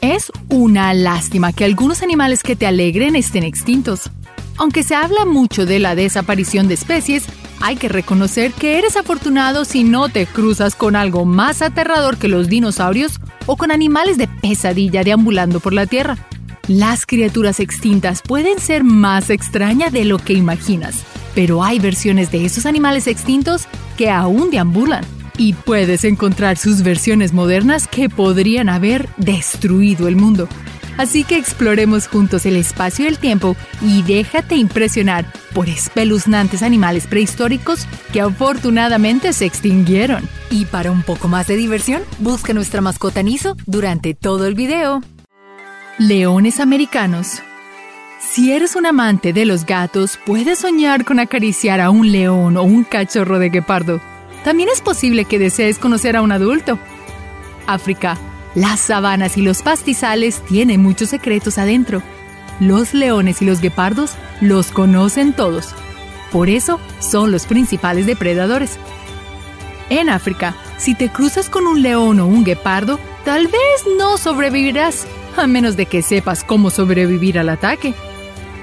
Es una lástima que algunos animales que te alegren estén extintos. Aunque se habla mucho de la desaparición de especies, hay que reconocer que eres afortunado si no te cruzas con algo más aterrador que los dinosaurios o con animales de pesadilla deambulando por la Tierra. Las criaturas extintas pueden ser más extrañas de lo que imaginas, pero hay versiones de esos animales extintos que aún deambulan y puedes encontrar sus versiones modernas que podrían haber destruido el mundo. Así que exploremos juntos el espacio y el tiempo y déjate impresionar por espeluznantes animales prehistóricos que afortunadamente se extinguieron. Y para un poco más de diversión, busca nuestra mascota Niso durante todo el video. Leones americanos. Si eres un amante de los gatos, puedes soñar con acariciar a un león o un cachorro de guepardo. También es posible que desees conocer a un adulto. África. Las sabanas y los pastizales tienen muchos secretos adentro. Los leones y los guepardos los conocen todos. Por eso son los principales depredadores. En África, si te cruzas con un león o un guepardo, tal vez no sobrevivirás, a menos de que sepas cómo sobrevivir al ataque.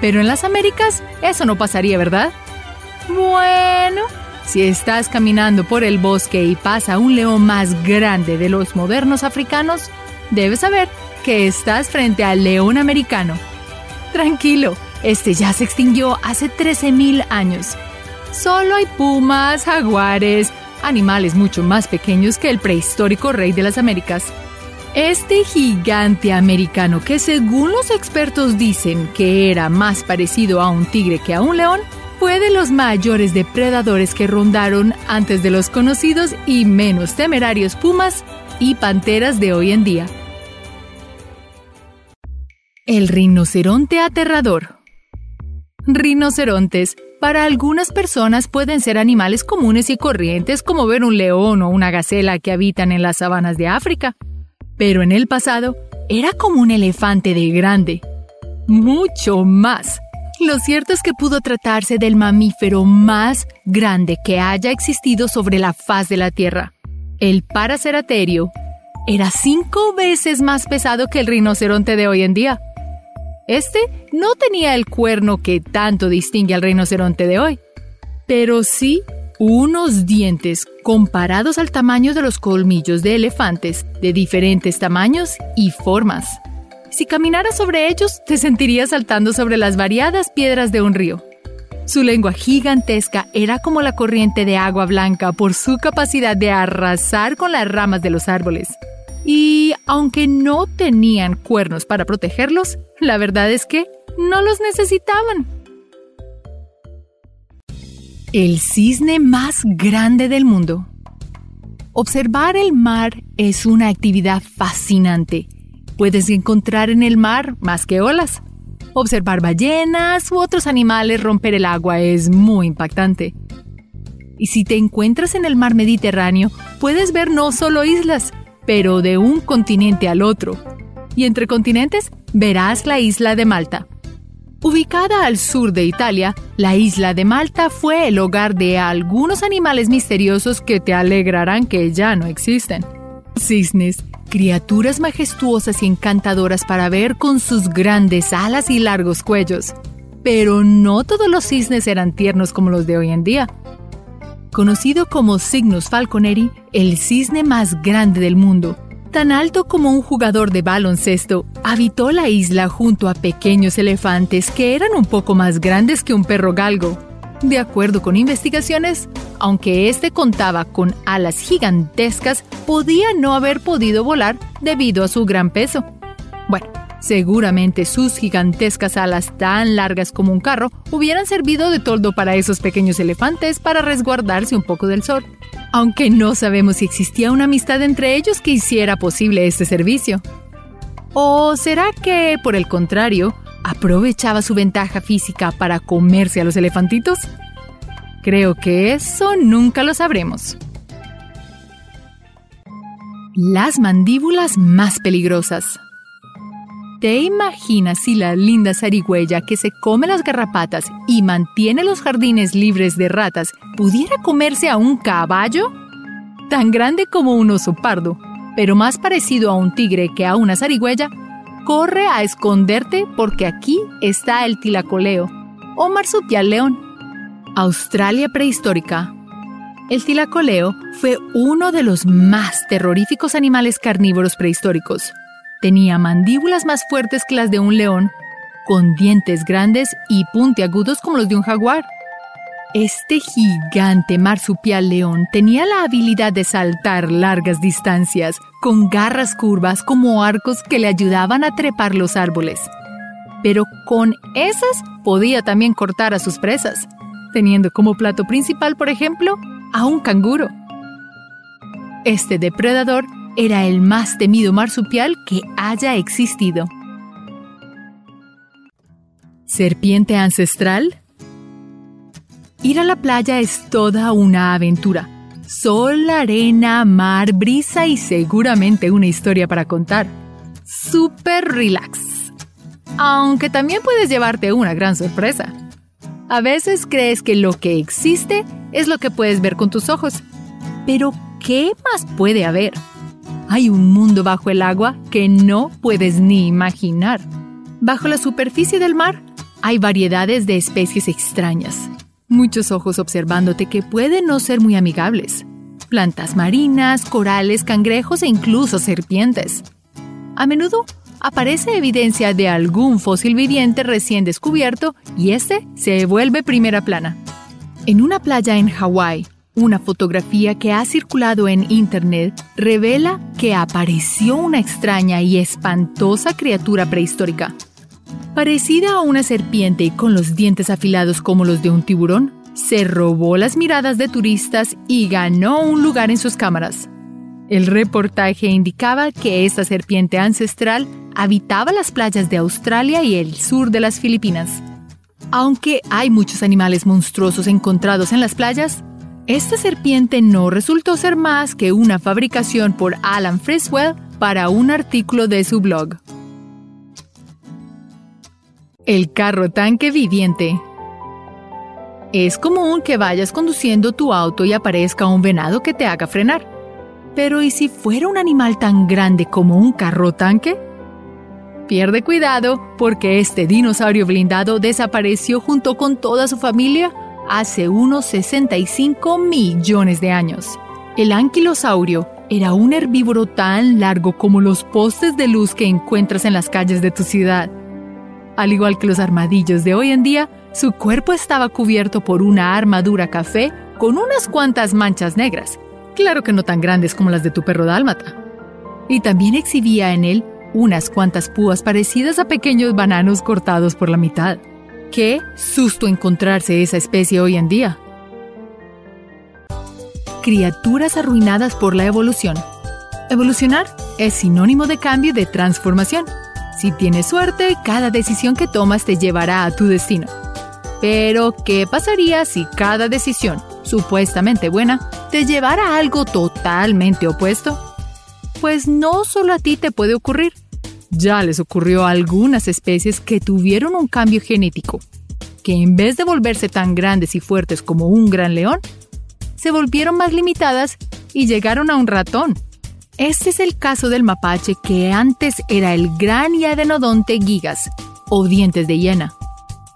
Pero en las Américas eso no pasaría, ¿verdad? Bueno, si estás caminando por el bosque y pasa un león más grande de los modernos africanos, debes saber que estás frente al león americano. Tranquilo, este ya se extinguió hace 13.000 años. Solo hay pumas, jaguares, animales mucho más pequeños que el prehistórico rey de las Américas. Este gigante americano que según los expertos dicen que era más parecido a un tigre que a un león, fue de los mayores depredadores que rondaron antes de los conocidos y menos temerarios pumas y panteras de hoy en día. El rinoceronte aterrador. Rinocerontes para algunas personas pueden ser animales comunes y corrientes como ver un león o una gacela que habitan en las sabanas de África. Pero en el pasado era como un elefante de grande. Mucho más lo cierto es que pudo tratarse del mamífero más grande que haya existido sobre la faz de la Tierra. El Paraceraterio era cinco veces más pesado que el rinoceronte de hoy en día. Este no tenía el cuerno que tanto distingue al rinoceronte de hoy, pero sí unos dientes comparados al tamaño de los colmillos de elefantes de diferentes tamaños y formas. Si caminaras sobre ellos, te sentirías saltando sobre las variadas piedras de un río. Su lengua gigantesca era como la corriente de agua blanca por su capacidad de arrasar con las ramas de los árboles. Y aunque no tenían cuernos para protegerlos, la verdad es que no los necesitaban. El cisne más grande del mundo. Observar el mar es una actividad fascinante Puedes encontrar en el mar más que olas. Observar ballenas u otros animales romper el agua es muy impactante. Y si te encuentras en el mar Mediterráneo, puedes ver no solo islas, pero de un continente al otro. Y entre continentes verás la isla de Malta. Ubicada al sur de Italia, la isla de Malta fue el hogar de algunos animales misteriosos que te alegrarán que ya no existen. Cisnes, criaturas majestuosas y encantadoras para ver con sus grandes alas y largos cuellos. Pero no todos los cisnes eran tiernos como los de hoy en día. Conocido como Cygnus falconeri, el cisne más grande del mundo, tan alto como un jugador de baloncesto, habitó la isla junto a pequeños elefantes que eran un poco más grandes que un perro galgo. De acuerdo con investigaciones, aunque este contaba con alas gigantescas, podía no haber podido volar debido a su gran peso. Bueno, seguramente sus gigantescas alas tan largas como un carro hubieran servido de toldo para esos pequeños elefantes para resguardarse un poco del sol. Aunque no sabemos si existía una amistad entre ellos que hiciera posible este servicio. ¿O será que, por el contrario, aprovechaba su ventaja física para comerse a los elefantitos? Creo que eso nunca lo sabremos. Las mandíbulas más peligrosas. ¿Te imaginas si la linda zarigüeya que se come las garrapatas y mantiene los jardines libres de ratas pudiera comerse a un caballo? Tan grande como un oso pardo, pero más parecido a un tigre que a una zarigüeya, corre a esconderte porque aquí está el tilacoleo o marsupial león. Australia prehistórica. El tilacoleo fue uno de los más terroríficos animales carnívoros prehistóricos. Tenía mandíbulas más fuertes que las de un león, con dientes grandes y puntiagudos como los de un jaguar. Este gigante marsupial león tenía la habilidad de saltar largas distancias, con garras curvas como arcos que le ayudaban a trepar los árboles. Pero con esas podía también cortar a sus presas, teniendo como plato principal, por ejemplo, a un canguro. Este depredador era el más temido marsupial que haya existido. ¿Serpiente ancestral? Ir a la playa es toda una aventura. Sol, arena, mar, brisa y seguramente una historia para contar. Super relax. Aunque también puedes llevarte una gran sorpresa. A veces crees que lo que existe es lo que puedes ver con tus ojos. Pero, ¿qué más puede haber? Hay un mundo bajo el agua que no puedes ni imaginar. Bajo la superficie del mar hay variedades de especies extrañas. Muchos ojos observándote que pueden no ser muy amigables. Plantas marinas, corales, cangrejos e incluso serpientes. A menudo aparece evidencia de algún fósil viviente recién descubierto y este se vuelve primera plana. En una playa en Hawái, una fotografía que ha circulado en Internet revela que apareció una extraña y espantosa criatura prehistórica. Parecida a una serpiente y con los dientes afilados como los de un tiburón, se robó las miradas de turistas y ganó un lugar en sus cámaras. El reportaje indicaba que esta serpiente ancestral habitaba las playas de Australia y el sur de las Filipinas. Aunque hay muchos animales monstruosos encontrados en las playas, esta serpiente no resultó ser más que una fabricación por Alan Friswell para un artículo de su blog. El carro tanque viviente. Es común que vayas conduciendo tu auto y aparezca un venado que te haga frenar. Pero ¿y si fuera un animal tan grande como un carro tanque? Pierde cuidado porque este dinosaurio blindado desapareció junto con toda su familia hace unos 65 millones de años. El anquilosaurio era un herbívoro tan largo como los postes de luz que encuentras en las calles de tu ciudad. Al igual que los armadillos de hoy en día, su cuerpo estaba cubierto por una armadura café con unas cuantas manchas negras, claro que no tan grandes como las de tu perro dálmata. Y también exhibía en él unas cuantas púas parecidas a pequeños bananos cortados por la mitad. Qué susto encontrarse esa especie hoy en día. Criaturas arruinadas por la evolución. Evolucionar es sinónimo de cambio y de transformación. Si tienes suerte, cada decisión que tomas te llevará a tu destino. Pero, ¿qué pasaría si cada decisión, supuestamente buena, te llevara a algo totalmente opuesto? Pues no solo a ti te puede ocurrir. Ya les ocurrió a algunas especies que tuvieron un cambio genético, que en vez de volverse tan grandes y fuertes como un gran león, se volvieron más limitadas y llegaron a un ratón. Este es el caso del mapache que antes era el gran y adenodonte gigas, o dientes de hiena.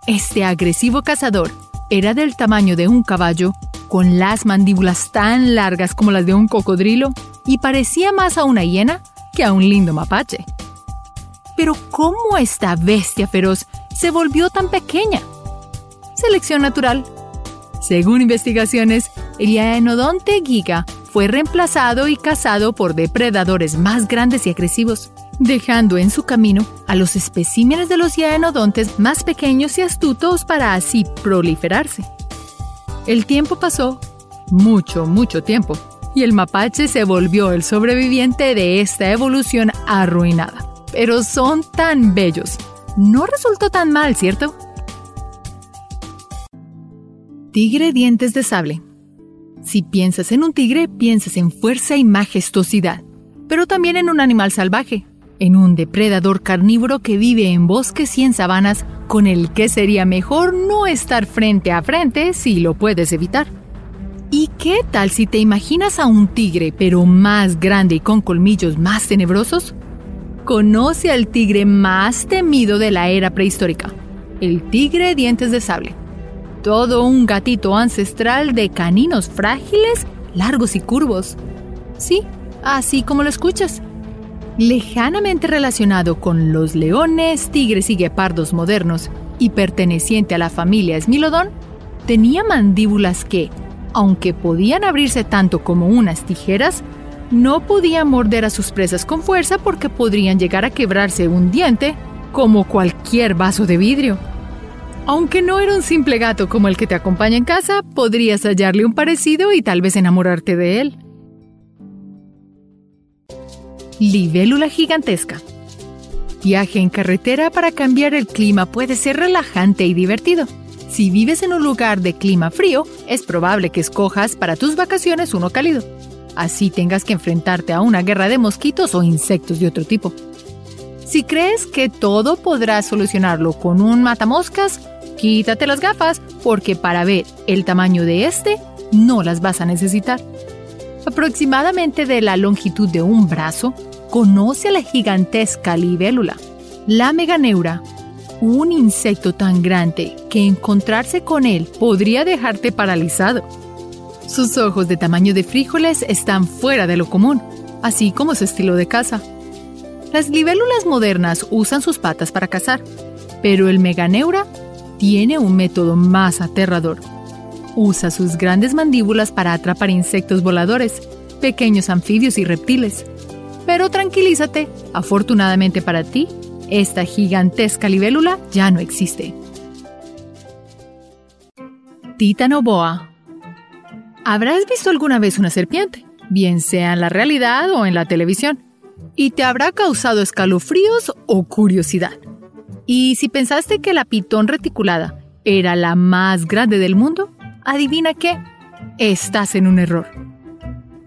Este agresivo cazador era del tamaño de un caballo con las mandíbulas tan largas como las de un cocodrilo y parecía más a una hiena que a un lindo mapache. Pero ¿cómo esta bestia feroz se volvió tan pequeña? Selección natural. Según investigaciones, el Yaenodonte giga fue reemplazado y cazado por depredadores más grandes y agresivos, dejando en su camino a los especímenes de los yaenodontes más pequeños y astutos para así proliferarse. El tiempo pasó, mucho, mucho tiempo, y el mapache se volvió el sobreviviente de esta evolución arruinada. Pero son tan bellos. No resultó tan mal, ¿cierto? Tigre dientes de sable. Si piensas en un tigre, piensas en fuerza y majestuosidad, pero también en un animal salvaje, en un depredador carnívoro que vive en bosques y en sabanas con el que sería mejor no estar frente a frente si lo puedes evitar. ¿Y qué tal si te imaginas a un tigre pero más grande y con colmillos más tenebrosos? conoce al tigre más temido de la era prehistórica, el tigre dientes de sable. Todo un gatito ancestral de caninos frágiles, largos y curvos. Sí, así como lo escuchas. Lejanamente relacionado con los leones, tigres y guepardos modernos y perteneciente a la familia Smilodon, tenía mandíbulas que, aunque podían abrirse tanto como unas tijeras, no podía morder a sus presas con fuerza porque podrían llegar a quebrarse un diente como cualquier vaso de vidrio. Aunque no era un simple gato como el que te acompaña en casa, podrías hallarle un parecido y tal vez enamorarte de él. Libélula gigantesca. Viaje en carretera para cambiar el clima puede ser relajante y divertido. Si vives en un lugar de clima frío, es probable que escojas para tus vacaciones uno cálido así tengas que enfrentarte a una guerra de mosquitos o insectos de otro tipo. Si crees que todo podrás solucionarlo con un matamoscas, quítate las gafas porque para ver el tamaño de este no las vas a necesitar. Aproximadamente de la longitud de un brazo, conoce a la gigantesca libélula, la meganeura, un insecto tan grande que encontrarse con él podría dejarte paralizado. Sus ojos de tamaño de frijoles están fuera de lo común, así como su estilo de caza. Las libélulas modernas usan sus patas para cazar, pero el meganeura tiene un método más aterrador. Usa sus grandes mandíbulas para atrapar insectos voladores, pequeños anfibios y reptiles. Pero tranquilízate, afortunadamente para ti, esta gigantesca libélula ya no existe. Títano boa Habrás visto alguna vez una serpiente, bien sea en la realidad o en la televisión, y te habrá causado escalofríos o curiosidad. Y si pensaste que la pitón reticulada era la más grande del mundo, adivina qué, estás en un error.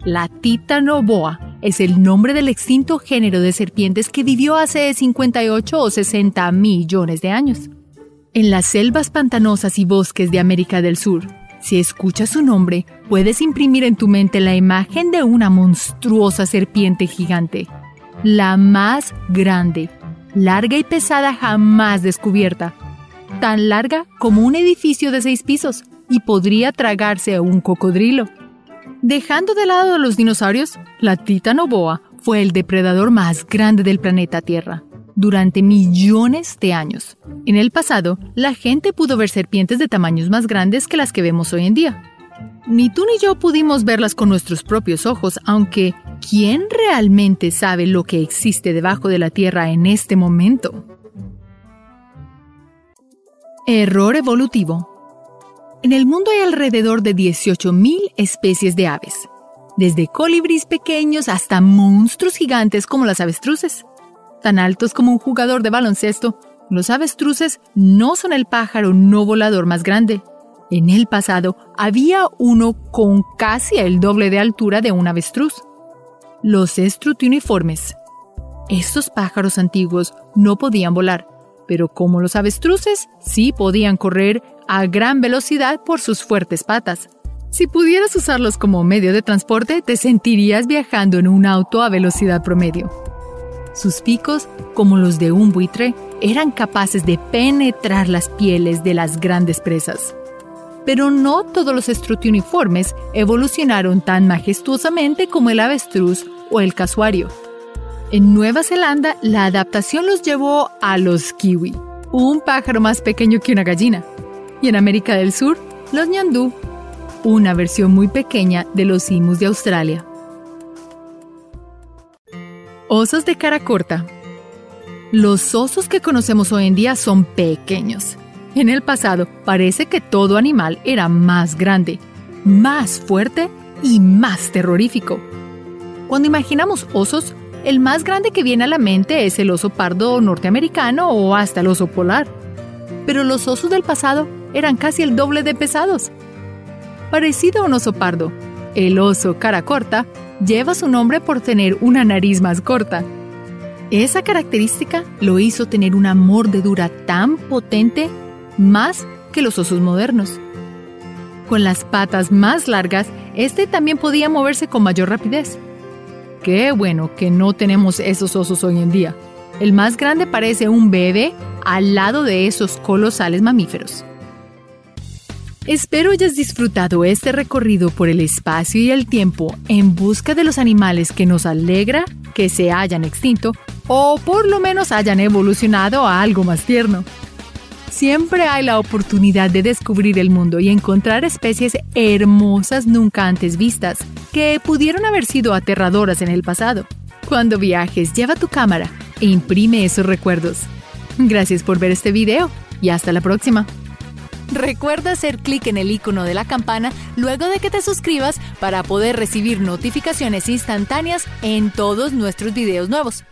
La titanoboa es el nombre del extinto género de serpientes que vivió hace 58 o 60 millones de años. En las selvas pantanosas y bosques de América del Sur, si escuchas su nombre, puedes imprimir en tu mente la imagen de una monstruosa serpiente gigante, la más grande, larga y pesada jamás descubierta, tan larga como un edificio de seis pisos y podría tragarse a un cocodrilo. Dejando de lado a los dinosaurios, la titanoboa fue el depredador más grande del planeta Tierra durante millones de años. En el pasado, la gente pudo ver serpientes de tamaños más grandes que las que vemos hoy en día. Ni tú ni yo pudimos verlas con nuestros propios ojos, aunque ¿quién realmente sabe lo que existe debajo de la Tierra en este momento? Error evolutivo. En el mundo hay alrededor de 18.000 especies de aves, desde colibríes pequeños hasta monstruos gigantes como las avestruces tan altos como un jugador de baloncesto, los avestruces no son el pájaro no volador más grande. En el pasado había uno con casi el doble de altura de un avestruz. Los estrutiuniformes. Estos pájaros antiguos no podían volar, pero como los avestruces sí podían correr a gran velocidad por sus fuertes patas. Si pudieras usarlos como medio de transporte, te sentirías viajando en un auto a velocidad promedio. Sus picos, como los de un buitre, eran capaces de penetrar las pieles de las grandes presas. Pero no todos los estrutiuniformes evolucionaron tan majestuosamente como el avestruz o el casuario. En Nueva Zelanda, la adaptación los llevó a los kiwi, un pájaro más pequeño que una gallina. Y en América del Sur, los ñandú, una versión muy pequeña de los simus de Australia. Osos de cara corta. Los osos que conocemos hoy en día son pequeños. En el pasado parece que todo animal era más grande, más fuerte y más terrorífico. Cuando imaginamos osos, el más grande que viene a la mente es el oso pardo norteamericano o hasta el oso polar. Pero los osos del pasado eran casi el doble de pesados. Parecido a un oso pardo, el oso cara corta lleva su nombre por tener una nariz más corta. Esa característica lo hizo tener una mordedura tan potente más que los osos modernos. Con las patas más largas, este también podía moverse con mayor rapidez. Qué bueno que no tenemos esos osos hoy en día. El más grande parece un bebé al lado de esos colosales mamíferos. Espero hayas disfrutado este recorrido por el espacio y el tiempo en busca de los animales que nos alegra que se hayan extinto o por lo menos hayan evolucionado a algo más tierno. Siempre hay la oportunidad de descubrir el mundo y encontrar especies hermosas nunca antes vistas, que pudieron haber sido aterradoras en el pasado. Cuando viajes, lleva tu cámara e imprime esos recuerdos. Gracias por ver este video y hasta la próxima. Recuerda hacer clic en el icono de la campana luego de que te suscribas para poder recibir notificaciones instantáneas en todos nuestros videos nuevos.